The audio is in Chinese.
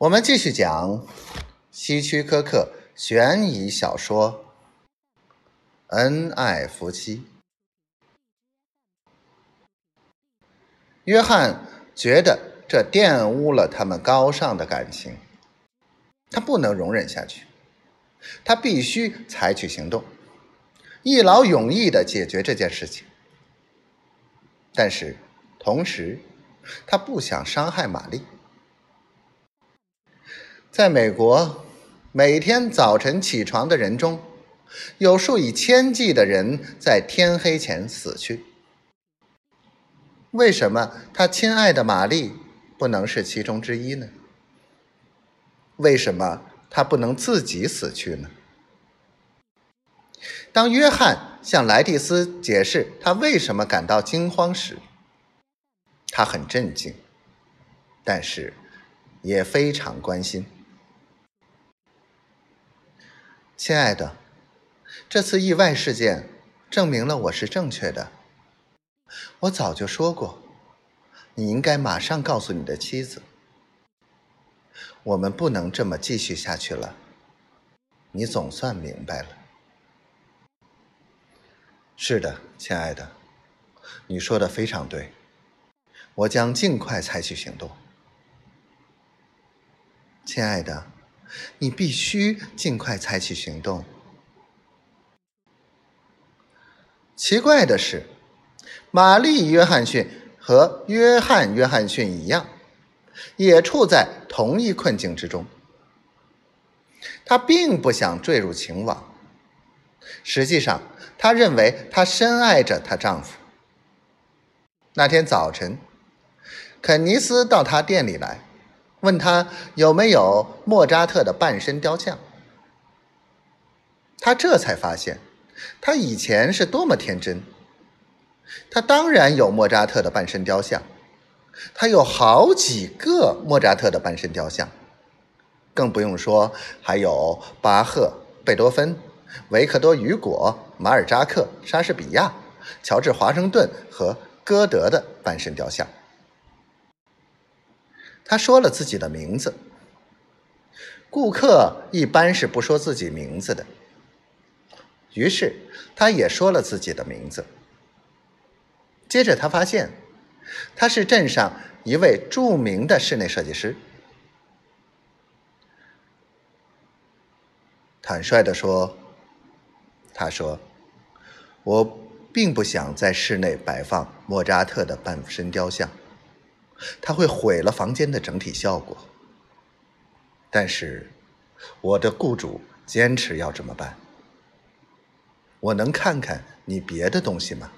我们继续讲希区柯克悬疑小说《恩爱夫妻》。约翰觉得这玷污了他们高尚的感情，他不能容忍下去，他必须采取行动，一劳永逸的解决这件事情。但是，同时，他不想伤害玛丽。在美国，每天早晨起床的人中，有数以千计的人在天黑前死去。为什么他亲爱的玛丽不能是其中之一呢？为什么他不能自己死去呢？当约翰向莱蒂斯解释他为什么感到惊慌时，他很震惊，但是也非常关心。亲爱的，这次意外事件证明了我是正确的。我早就说过，你应该马上告诉你的妻子。我们不能这么继续下去了。你总算明白了。是的，亲爱的，你说的非常对。我将尽快采取行动。亲爱的。你必须尽快采取行动。奇怪的是，玛丽·约翰逊和约翰·约翰逊一样，也处在同一困境之中。她并不想坠入情网，实际上，她认为她深爱着她丈夫。那天早晨，肯尼斯到她店里来。问他有没有莫扎特的半身雕像，他这才发现，他以前是多么天真。他当然有莫扎特的半身雕像，他有好几个莫扎特的半身雕像，更不用说还有巴赫、贝多芬、维克多·雨果、马尔扎克、莎士比亚、乔治·华盛顿和歌德的半身雕像。他说了自己的名字。顾客一般是不说自己名字的，于是他也说了自己的名字。接着他发现，他是镇上一位著名的室内设计师。坦率的说，他说：“我并不想在室内摆放莫扎特的半身雕像。”它会毁了房间的整体效果，但是我的雇主坚持要这么办。我能看看你别的东西吗？